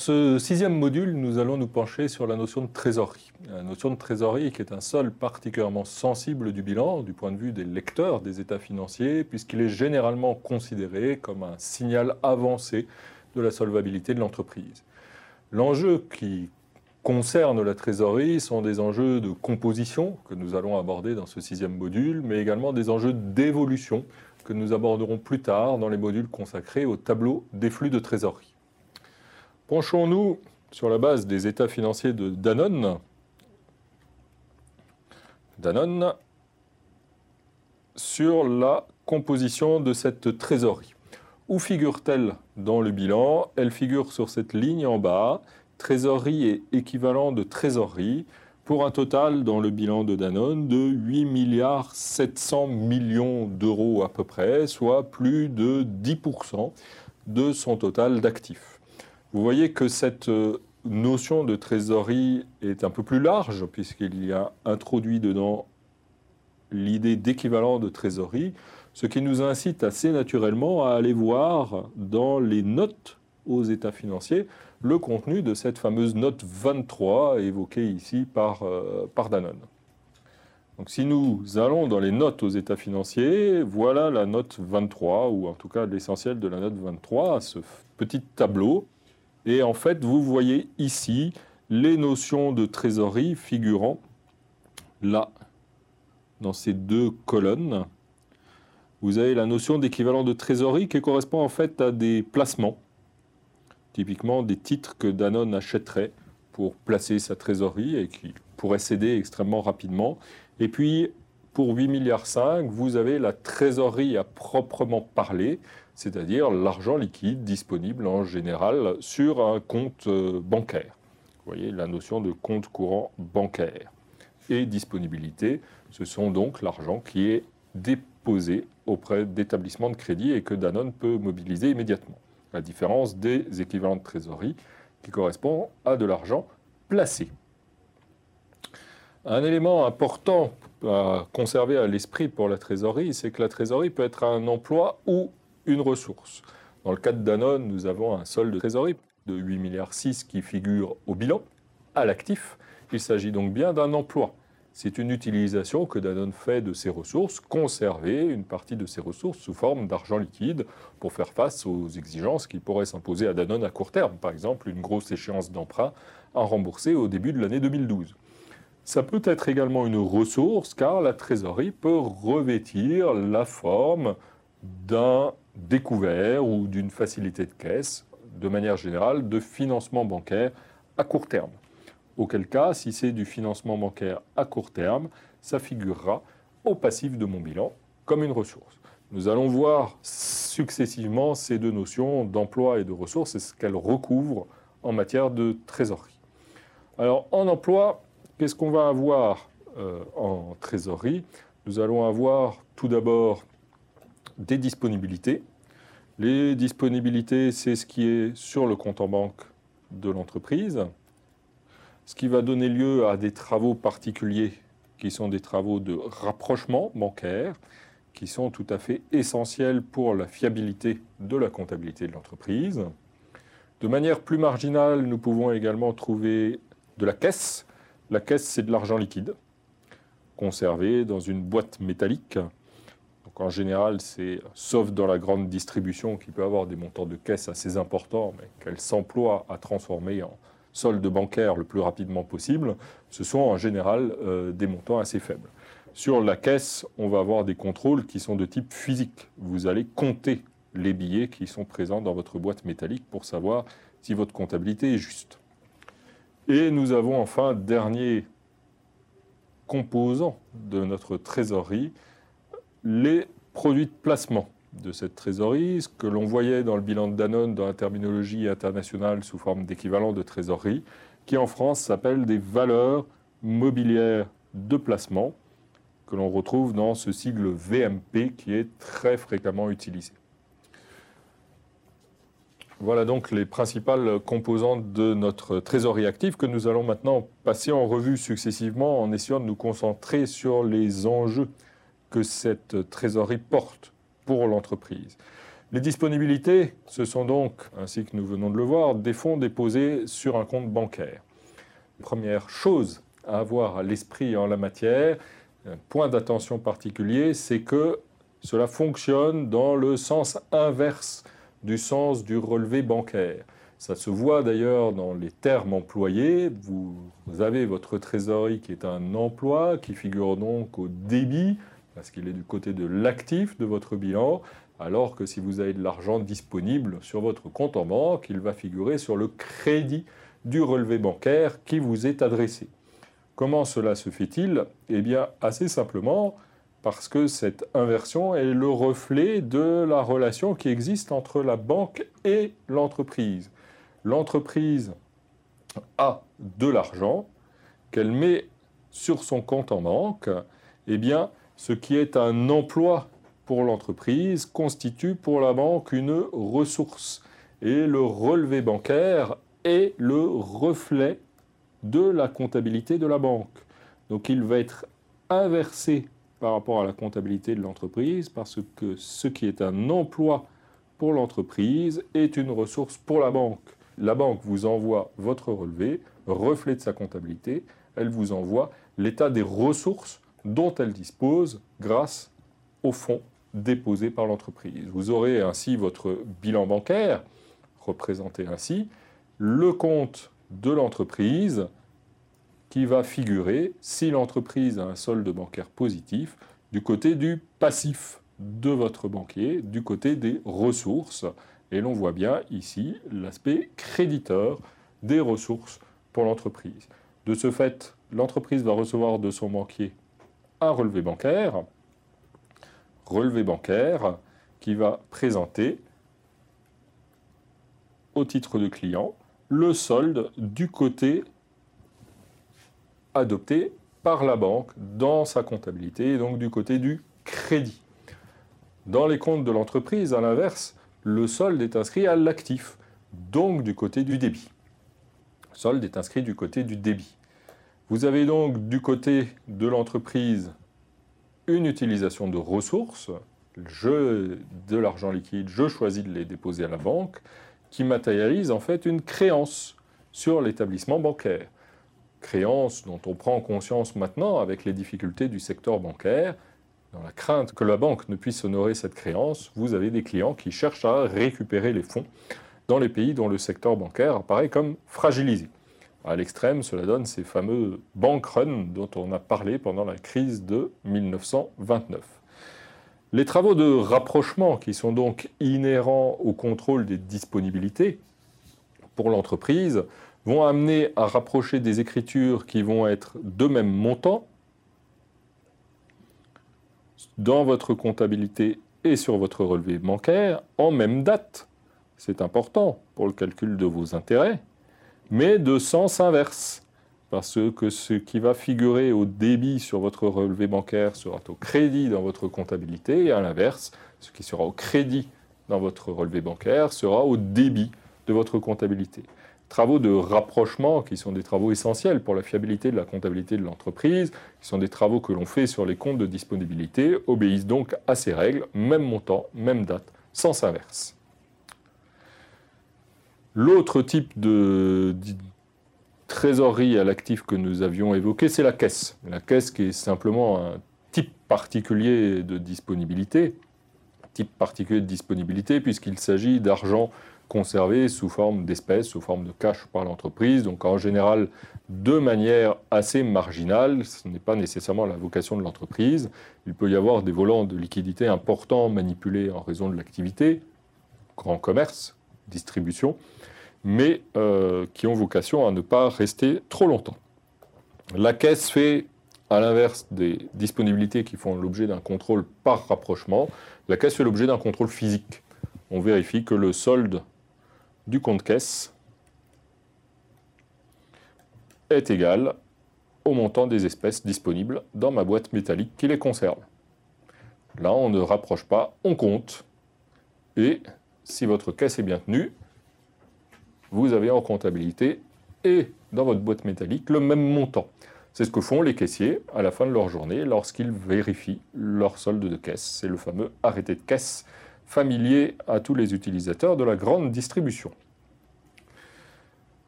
ce sixième module, nous allons nous pencher sur la notion de trésorerie. La notion de trésorerie qui est un sol particulièrement sensible du bilan du point de vue des lecteurs des états financiers, puisqu'il est généralement considéré comme un signal avancé de la solvabilité de l'entreprise. L'enjeu qui concerne la trésorerie sont des enjeux de composition que nous allons aborder dans ce sixième module, mais également des enjeux d'évolution que nous aborderons plus tard dans les modules consacrés au tableau des flux de trésorerie. Penchons-nous sur la base des états financiers de Danone. Danone sur la composition de cette trésorerie. Où figure-t-elle dans le bilan? Elle figure sur cette ligne en bas, trésorerie et équivalent de trésorerie, pour un total dans le bilan de Danone de 8 milliards 700 millions d'euros à peu près, soit plus de 10% de son total d'actifs. Vous voyez que cette euh, notion de trésorerie est un peu plus large, puisqu'il y a introduit dedans l'idée d'équivalent de trésorerie, ce qui nous incite assez naturellement à aller voir dans les notes aux états financiers le contenu de cette fameuse note 23 évoquée ici par, euh, par Danone. Donc si nous allons dans les notes aux états financiers, voilà la note 23, ou en tout cas l'essentiel de la note 23, ce petit tableau et en fait, vous voyez ici les notions de trésorerie figurant là, dans ces deux colonnes. Vous avez la notion d'équivalent de trésorerie qui correspond en fait à des placements, typiquement des titres que Danone achèterait pour placer sa trésorerie et qui pourrait céder extrêmement rapidement. Et puis, pour 8 milliards 5, vous avez la trésorerie à proprement parler, c'est-à-dire l'argent liquide disponible en général sur un compte euh, bancaire. Vous voyez la notion de compte courant bancaire. Et disponibilité, ce sont donc l'argent qui est déposé auprès d'établissements de crédit et que Danone peut mobiliser immédiatement. La différence des équivalents de trésorerie qui correspond à de l'argent placé. Un élément important à conserver à l'esprit pour la trésorerie, c'est que la trésorerie peut être un emploi ou une ressource. Dans le cas de Danone, nous avons un solde de trésorerie de 8 milliards 6 qui figure au bilan, à l'actif. Il s'agit donc bien d'un emploi. C'est une utilisation que Danone fait de ses ressources, conserver une partie de ses ressources sous forme d'argent liquide pour faire face aux exigences qui pourraient s'imposer à Danone à court terme, par exemple une grosse échéance d'emprunt à rembourser au début de l'année 2012. Ça peut être également une ressource car la trésorerie peut revêtir la forme d'un découvert ou d'une facilité de caisse, de manière générale, de financement bancaire à court terme. Auquel cas, si c'est du financement bancaire à court terme, ça figurera au passif de mon bilan comme une ressource. Nous allons voir successivement ces deux notions d'emploi et de ressources et ce qu'elles recouvrent en matière de trésorerie. Alors en emploi, qu'est-ce qu'on va avoir euh, en trésorerie? Nous allons avoir tout d'abord des disponibilités. Les disponibilités, c'est ce qui est sur le compte en banque de l'entreprise, ce qui va donner lieu à des travaux particuliers qui sont des travaux de rapprochement bancaire, qui sont tout à fait essentiels pour la fiabilité de la comptabilité de l'entreprise. De manière plus marginale, nous pouvons également trouver de la caisse. La caisse, c'est de l'argent liquide, conservé dans une boîte métallique en général, c'est, sauf dans la grande distribution qui peut avoir des montants de caisse assez importants, mais qu'elle s'emploie à transformer en solde bancaire le plus rapidement possible, ce sont en général euh, des montants assez faibles. Sur la caisse, on va avoir des contrôles qui sont de type physique. Vous allez compter les billets qui sont présents dans votre boîte métallique pour savoir si votre comptabilité est juste. Et nous avons enfin, dernier composant de notre trésorerie, les produits de placement de cette trésorerie, ce que l'on voyait dans le bilan de Danone dans la terminologie internationale sous forme d'équivalent de trésorerie, qui en France s'appelle des valeurs mobilières de placement, que l'on retrouve dans ce sigle VMP qui est très fréquemment utilisé. Voilà donc les principales composantes de notre trésorerie active que nous allons maintenant passer en revue successivement en essayant de nous concentrer sur les enjeux que cette trésorerie porte pour l'entreprise. Les disponibilités, ce sont donc, ainsi que nous venons de le voir, des fonds déposés sur un compte bancaire. Première chose à avoir à l'esprit en la matière, un point d'attention particulier, c'est que cela fonctionne dans le sens inverse du sens du relevé bancaire. Ça se voit d'ailleurs dans les termes employés. Vous avez votre trésorerie qui est un emploi, qui figure donc au débit, parce qu'il est du côté de l'actif de votre bilan, alors que si vous avez de l'argent disponible sur votre compte en banque, il va figurer sur le crédit du relevé bancaire qui vous est adressé. Comment cela se fait-il? Eh bien, assez simplement, parce que cette inversion est le reflet de la relation qui existe entre la banque et l'entreprise. L'entreprise a de l'argent qu'elle met sur son compte en banque, eh bien, ce qui est un emploi pour l'entreprise constitue pour la banque une ressource. Et le relevé bancaire est le reflet de la comptabilité de la banque. Donc il va être inversé par rapport à la comptabilité de l'entreprise parce que ce qui est un emploi pour l'entreprise est une ressource pour la banque. La banque vous envoie votre relevé, reflet de sa comptabilité, elle vous envoie l'état des ressources dont elle dispose grâce aux fonds déposés par l'entreprise. Vous aurez ainsi votre bilan bancaire, représenté ainsi, le compte de l'entreprise, qui va figurer, si l'entreprise a un solde bancaire positif, du côté du passif de votre banquier, du côté des ressources. Et l'on voit bien ici l'aspect créditeur des ressources pour l'entreprise. De ce fait, l'entreprise va recevoir de son banquier un relevé bancaire, relevé bancaire qui va présenter au titre de client le solde du côté adopté par la banque dans sa comptabilité, et donc du côté du crédit. Dans les comptes de l'entreprise, à l'inverse, le solde est inscrit à l'actif, donc du côté du débit. Le solde est inscrit du côté du débit. Vous avez donc du côté de l'entreprise une utilisation de ressources, de l'argent liquide, je choisis de les déposer à la banque, qui matérialise en fait une créance sur l'établissement bancaire. Créance dont on prend conscience maintenant avec les difficultés du secteur bancaire, dans la crainte que la banque ne puisse honorer cette créance, vous avez des clients qui cherchent à récupérer les fonds dans les pays dont le secteur bancaire apparaît comme fragilisé. À l'extrême, cela donne ces fameux bank runs dont on a parlé pendant la crise de 1929. Les travaux de rapprochement qui sont donc inhérents au contrôle des disponibilités pour l'entreprise vont amener à rapprocher des écritures qui vont être de même montant dans votre comptabilité et sur votre relevé bancaire en même date. C'est important pour le calcul de vos intérêts, mais de sens inverse. Parce que ce qui va figurer au débit sur votre relevé bancaire sera au crédit dans votre comptabilité, et à l'inverse, ce qui sera au crédit dans votre relevé bancaire sera au débit de votre comptabilité travaux de rapprochement qui sont des travaux essentiels pour la fiabilité de la comptabilité de l'entreprise, qui sont des travaux que l'on fait sur les comptes de disponibilité, obéissent donc à ces règles, même montant, même date, sens inverse. L'autre type de, trésorerie à l'actif que nous avions évoqué, c'est la caisse. La caisse qui est simplement un type particulier de disponibilité, type particulier de disponibilité puisqu'il s'agit d'argent conservé sous forme d'espèces, sous forme de cash par l'entreprise, donc en général de manière assez marginale, ce n'est pas nécessairement la vocation de l'entreprise. Il peut y avoir des volants de liquidité importants manipulés en raison de l'activité, grand commerce, distribution, mais euh, qui ont vocation à ne pas rester trop longtemps. La caisse fait, à l'inverse des disponibilités qui font l'objet d'un contrôle par rapprochement, la caisse fait l'objet d'un contrôle physique. On vérifie que le solde du compte caisse est égal au montant des espèces disponibles dans ma boîte métallique qui les conserve. Là, on ne rapproche pas, on compte. Et si votre caisse est bien tenue, vous avez en comptabilité et dans votre boîte métallique le même montant. C'est ce que font les caissiers à la fin de leur journée lorsqu'ils vérifient leur solde de caisse. C'est le fameux arrêté de caisse familier à tous les utilisateurs de la grande distribution.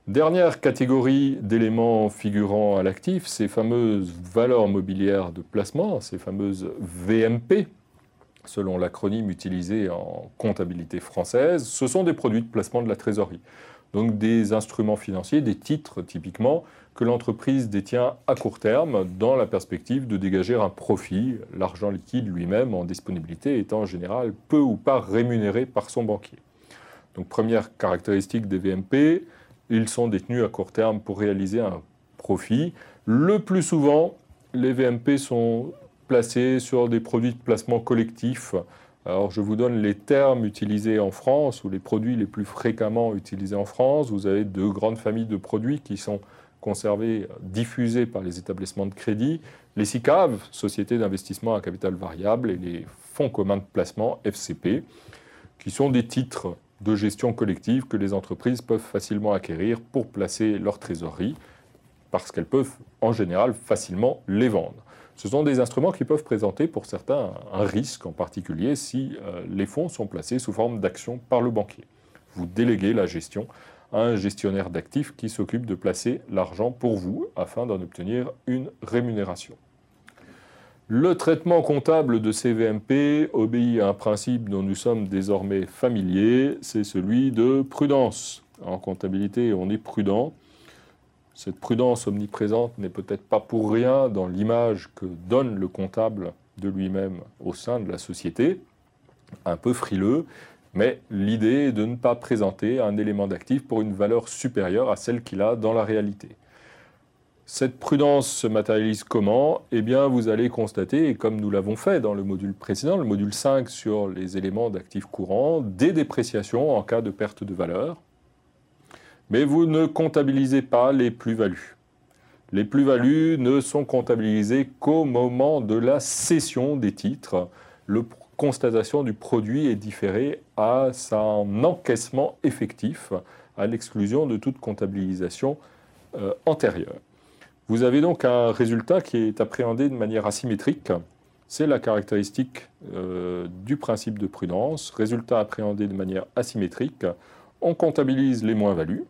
Dernière catégorie d'éléments figurant à l'actif, ces fameuses valeurs mobilières de placement, ces fameuses VMP, selon l'acronyme utilisé en comptabilité française, ce sont des produits de placement de la trésorerie. Donc des instruments financiers, des titres typiquement, que l'entreprise détient à court terme dans la perspective de dégager un profit, l'argent liquide lui-même en disponibilité étant en général peu ou pas rémunéré par son banquier. Donc première caractéristique des VMP, ils sont détenus à court terme pour réaliser un profit. Le plus souvent, les VMP sont placés sur des produits de placement collectif. Alors je vous donne les termes utilisés en France ou les produits les plus fréquemment utilisés en France. Vous avez deux grandes familles de produits qui sont conservés, diffusés par les établissements de crédit, les SICAV, Sociétés d'investissement à capital variable, et les fonds communs de placement, FCP, qui sont des titres de gestion collective que les entreprises peuvent facilement acquérir pour placer leur trésorerie, parce qu'elles peuvent en général facilement les vendre. Ce sont des instruments qui peuvent présenter pour certains un risque, en particulier si euh, les fonds sont placés sous forme d'actions par le banquier. Vous déléguez la gestion à un gestionnaire d'actifs qui s'occupe de placer l'argent pour vous afin d'en obtenir une rémunération. Le traitement comptable de ces VMP obéit à un principe dont nous sommes désormais familiers, c'est celui de prudence. En comptabilité, on est prudent. Cette prudence omniprésente n'est peut-être pas pour rien dans l'image que donne le comptable de lui-même au sein de la société, un peu frileux, mais l'idée est de ne pas présenter un élément d'actif pour une valeur supérieure à celle qu'il a dans la réalité. Cette prudence se matérialise comment? Eh bien, vous allez constater, comme nous l'avons fait dans le module précédent, le module 5 sur les éléments d'actifs courants, des dépréciations en cas de perte de valeur. Mais vous ne comptabilisez pas les plus-values. Les plus-values ne sont comptabilisées qu'au moment de la cession des titres. La constatation du produit est différée à son encaissement effectif, à l'exclusion de toute comptabilisation euh, antérieure. Vous avez donc un résultat qui est appréhendé de manière asymétrique. C'est la caractéristique euh, du principe de prudence. Résultat appréhendé de manière asymétrique. On comptabilise les moins-values.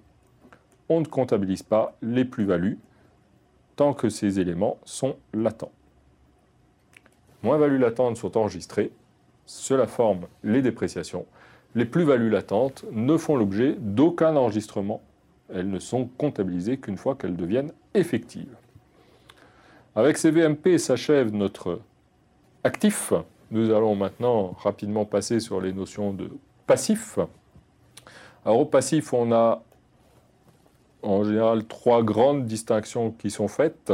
On ne comptabilise pas les plus-values tant que ces éléments sont latents. Moins-values latentes sont enregistrées. Cela forme les dépréciations. Les plus-values latentes ne font l'objet d'aucun enregistrement elles ne sont comptabilisées qu'une fois qu'elles deviennent effectives. Avec ces VMP s'achève notre actif. Nous allons maintenant rapidement passer sur les notions de passif. Alors au passif, on a en général trois grandes distinctions qui sont faites.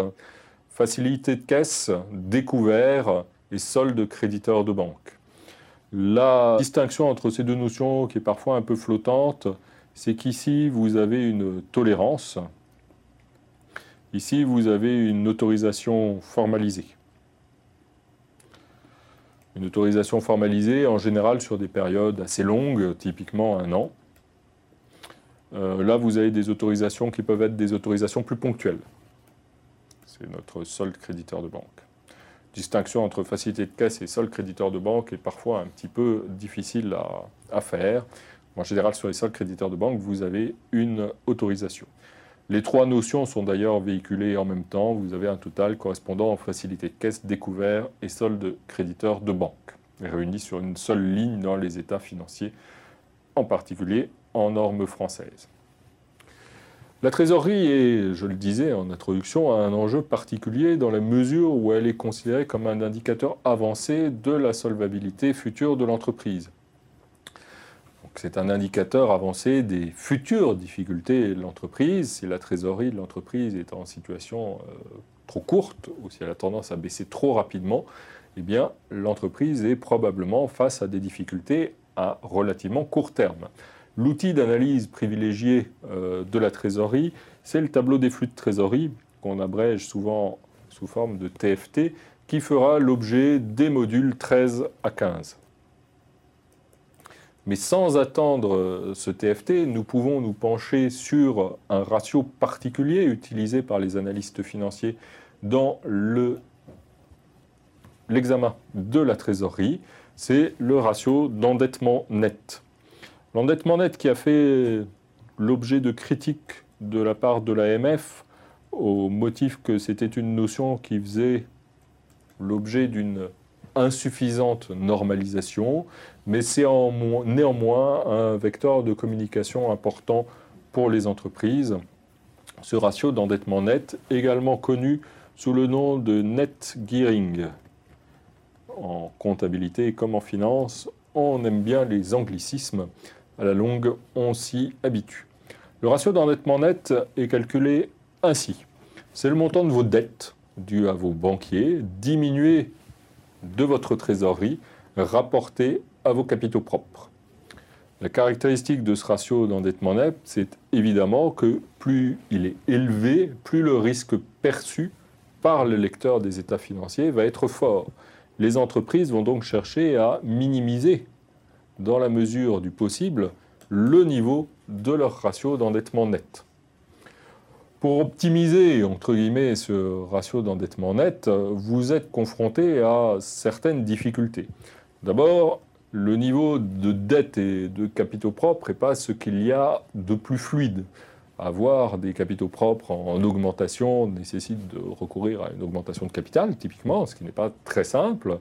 Facilité de caisse, découvert et solde créditeur de banque. La distinction entre ces deux notions, qui est parfois un peu flottante, c'est qu'ici, vous avez une tolérance. Ici, vous avez une autorisation formalisée. Une autorisation formalisée, en général, sur des périodes assez longues, typiquement un an. Euh, là, vous avez des autorisations qui peuvent être des autorisations plus ponctuelles. C'est notre solde créditeur de banque. Distinction entre facilité de caisse et solde créditeur de banque est parfois un petit peu difficile à faire. En général, sur les seuls créditeurs de banque, vous avez une autorisation. Les trois notions sont d'ailleurs véhiculées en même temps. Vous avez un total correspondant en facilité de caisse, découvert et solde créditeur de banque, réunis sur une seule ligne dans les états financiers, en particulier en normes françaises. La trésorerie est, je le disais en introduction, un enjeu particulier dans la mesure où elle est considérée comme un indicateur avancé de la solvabilité future de l'entreprise. C'est un indicateur avancé des futures difficultés de l'entreprise. Si la trésorerie de l'entreprise est en situation euh, trop courte ou si elle a tendance à baisser trop rapidement, eh l'entreprise est probablement face à des difficultés à relativement court terme. L'outil d'analyse privilégié euh, de la trésorerie, c'est le tableau des flux de trésorerie, qu'on abrège souvent sous forme de TFT, qui fera l'objet des modules 13 à 15. Mais sans attendre euh, ce TFT, nous pouvons nous pencher sur un ratio particulier utilisé par les analystes financiers dans le l'examen de la trésorerie, c'est le ratio d'endettement net. L'endettement net qui a fait l'objet de critiques de la part de l'AMF au motif que c'était une notion qui faisait l'objet d'une insuffisante normalisation, mais c'est néanmoins un vecteur de communication important pour les entreprises. Ce ratio d'endettement net, également connu sous le nom de net gearing. En comptabilité comme en finance, on aime bien les anglicismes. À la longue, on s'y habitue. Le ratio d'endettement net est calculé ainsi. C'est le montant de vos dettes dues à vos banquiers diminué de votre trésorerie rapporté à vos capitaux propres. La caractéristique de ce ratio d'endettement net, c'est évidemment que plus il est élevé, plus le risque perçu par le lecteur des états financiers va être fort. Les entreprises vont donc chercher à minimiser, dans la mesure du possible, le niveau de leur ratio d'endettement net. Pour optimiser, entre guillemets, ce ratio d'endettement net, vous êtes confronté à certaines difficultés. D'abord, le niveau de dette et de capitaux propres n'est pas ce qu'il y a de plus fluide. Avoir des capitaux propres en augmentation nécessite de recourir à une augmentation de capital, typiquement, ce qui n'est pas très simple.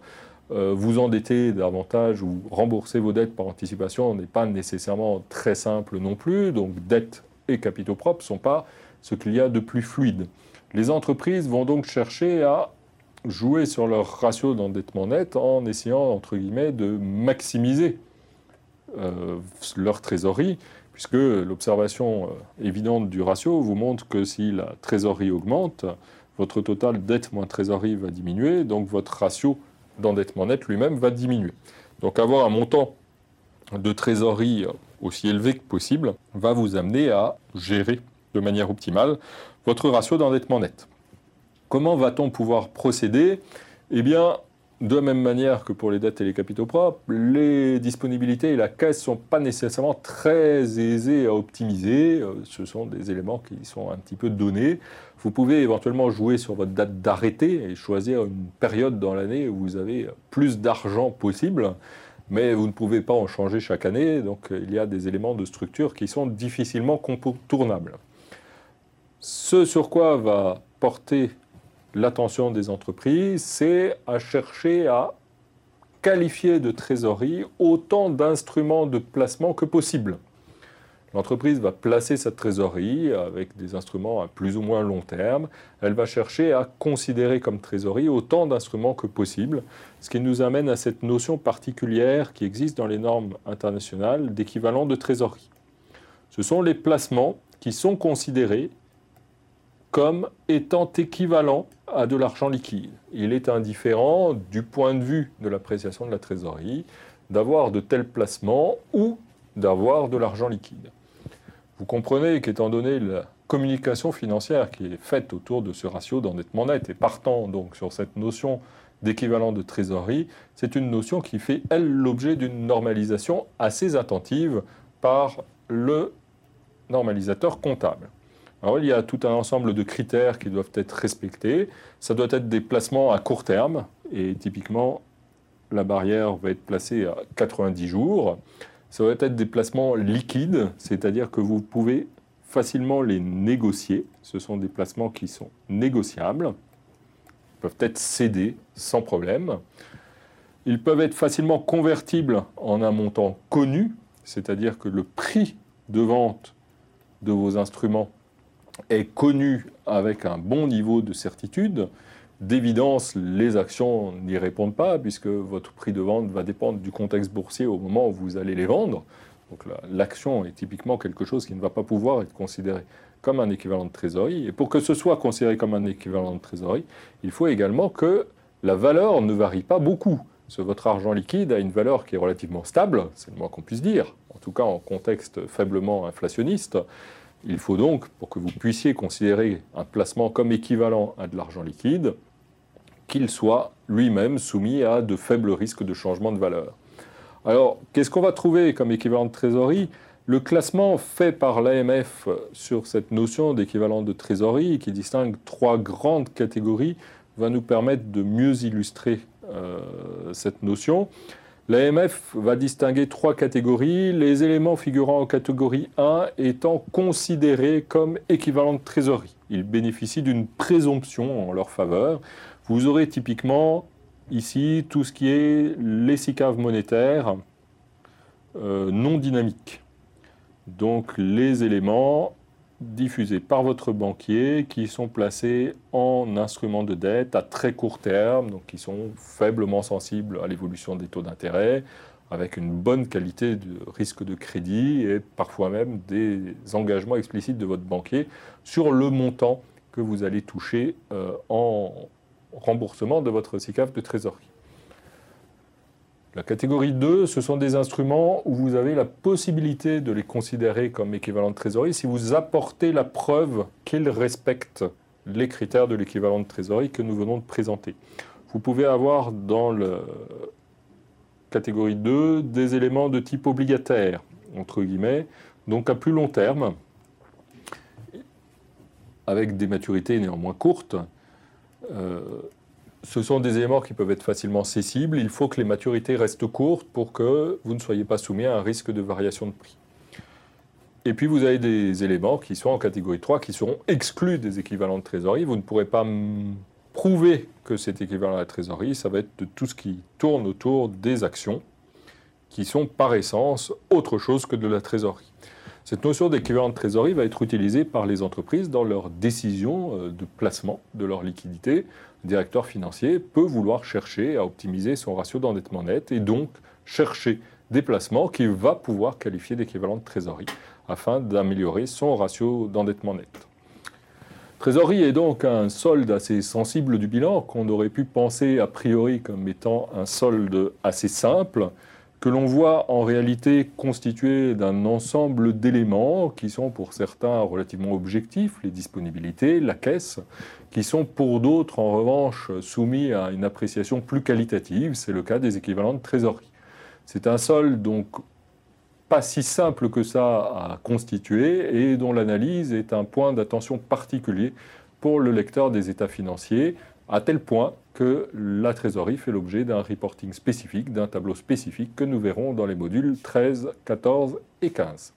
Euh, vous endetter davantage ou rembourser vos dettes par anticipation n'est pas nécessairement très simple non plus. Donc dette et capitaux propres ne sont pas ce qu'il y a de plus fluide. Les entreprises vont donc chercher à jouer sur leur ratio d'endettement net en essayant, entre guillemets, de maximiser euh, leur trésorerie, puisque l'observation euh, évidente du ratio vous montre que si la trésorerie augmente, votre total dette moins trésorerie va diminuer, donc votre ratio d'endettement net lui-même va diminuer. Donc avoir un montant de trésorerie aussi élevé que possible va vous amener à gérer de manière optimale votre ratio d'endettement net. Comment va-t-on pouvoir procéder? Eh bien, de la même manière que pour les dettes et les capitaux propres, les disponibilités et la caisse ne sont pas nécessairement très aisées à optimiser. Euh, ce sont des éléments qui sont un petit peu donnés. Vous pouvez éventuellement jouer sur votre date d'arrêté et choisir une période dans l'année où vous avez plus d'argent possible, mais vous ne pouvez pas en changer chaque année. Donc il y a des éléments de structure qui sont difficilement contournables. Ce sur quoi va porter l'attention des entreprises, c'est à chercher à qualifier de trésorerie autant d'instruments de placement que possible. L'entreprise va placer sa trésorerie avec des instruments à plus ou moins long terme. Elle va chercher à considérer comme trésorerie autant d'instruments que possible, ce qui nous amène à cette notion particulière qui existe dans les normes internationales d'équivalent de trésorerie. Ce sont les placements qui sont considérés comme étant équivalent à de l'argent liquide. Il est indifférent du point de vue de l'appréciation de la trésorerie d'avoir de tels placements ou d'avoir de l'argent liquide. Vous comprenez qu'étant donné la communication financière qui est faite autour de ce ratio d'endettement net et partant donc sur cette notion d'équivalent de trésorerie, c'est une notion qui fait, elle, l'objet d'une normalisation assez attentive par le normalisateur comptable. Alors il y a tout un ensemble de critères qui doivent être respectés. Ça doit être des placements à court terme, et typiquement, la barrière va être placée à 90 jours. Ça doit être des placements liquides, c'est-à-dire que vous pouvez facilement les négocier. Ce sont des placements qui sont négociables, Ils peuvent être cédés sans problème. Ils peuvent être facilement convertibles en un montant connu, c'est-à-dire que le prix de vente de vos instruments est connu avec un bon niveau de certitude, d'évidence, les actions n'y répondent pas, puisque votre prix de vente va dépendre du contexte boursier au moment où vous allez les vendre. Donc l'action est typiquement quelque chose qui ne va pas pouvoir être considéré comme un équivalent de trésorerie. Et pour que ce soit considéré comme un équivalent de trésorerie, il faut également que la valeur ne varie pas beaucoup. Parce votre argent liquide a une valeur qui est relativement stable, c'est le moins qu'on puisse dire, en tout cas en contexte faiblement inflationniste. Il faut donc, pour que vous puissiez considérer un placement comme équivalent à de l'argent liquide, qu'il soit lui-même soumis à de faibles risques de changement de valeur. Alors, qu'est-ce qu'on va trouver comme équivalent de trésorerie? Le classement fait par l'AMF sur cette notion d'équivalent de trésorerie, qui distingue trois grandes catégories, va nous permettre de mieux illustrer cette notion. L'AMF va distinguer trois catégories, les éléments figurant en catégorie 1 étant considérés comme équivalents de trésorerie. Ils bénéficient d'une présomption en leur faveur. Vous aurez typiquement ici tout ce qui est les SICAV monétaires euh, non dynamiques. Donc les éléments diffusés par votre banquier qui sont placés en instruments de dette à très court terme, donc qui sont faiblement sensibles à l'évolution des taux d'intérêt, avec une bonne qualité de risque de crédit et parfois même des engagements explicites de votre banquier sur le montant que vous allez toucher euh, en remboursement de votre SICAF de trésorerie. La catégorie 2, ce sont des instruments où vous avez la possibilité de les considérer comme équivalent de trésorerie si vous apportez la preuve qu'ils respectent les critères de l'équivalent de trésorerie que nous venons de présenter. Vous pouvez avoir dans la catégorie 2 des éléments de type obligataire, entre guillemets, donc à plus long terme, avec des maturités néanmoins courtes. Euh, ce sont des éléments qui peuvent être facilement cessibles. Il faut que les maturités restent courtes pour que vous ne soyez pas soumis à un risque de variation de prix. Et puis vous avez des éléments qui sont en catégorie 3, qui seront exclus des équivalents de trésorerie. Vous ne pourrez pas prouver que c'est équivalent à la trésorerie. Ça va être de tout ce qui tourne autour des actions, qui sont par essence autre chose que de la trésorerie. Cette notion d'équivalent de trésorerie va être utilisée par les entreprises dans leurs décisions euh, de placement de leur liquidité. Directeur financier peut vouloir chercher à optimiser son ratio d'endettement net et donc chercher des placements qu'il va pouvoir qualifier d'équivalent de trésorerie afin d'améliorer son ratio d'endettement net. Trésorerie est donc un solde assez sensible du bilan qu'on aurait pu penser a priori comme étant un solde assez simple, que l'on voit en réalité constitué d'un ensemble d'éléments qui sont pour certains relativement objectifs, les disponibilités, la caisse, qui sont pour d'autres en revanche soumis à une appréciation plus qualitative, c'est le cas des équivalents de trésorerie. C'est un sol donc pas si simple que ça à constituer et dont l'analyse est un point d'attention particulier pour le lecteur des états financiers à tel point que la trésorerie fait l'objet d'un reporting spécifique, d'un tableau spécifique que nous verrons dans les modules 13, 14 et 15.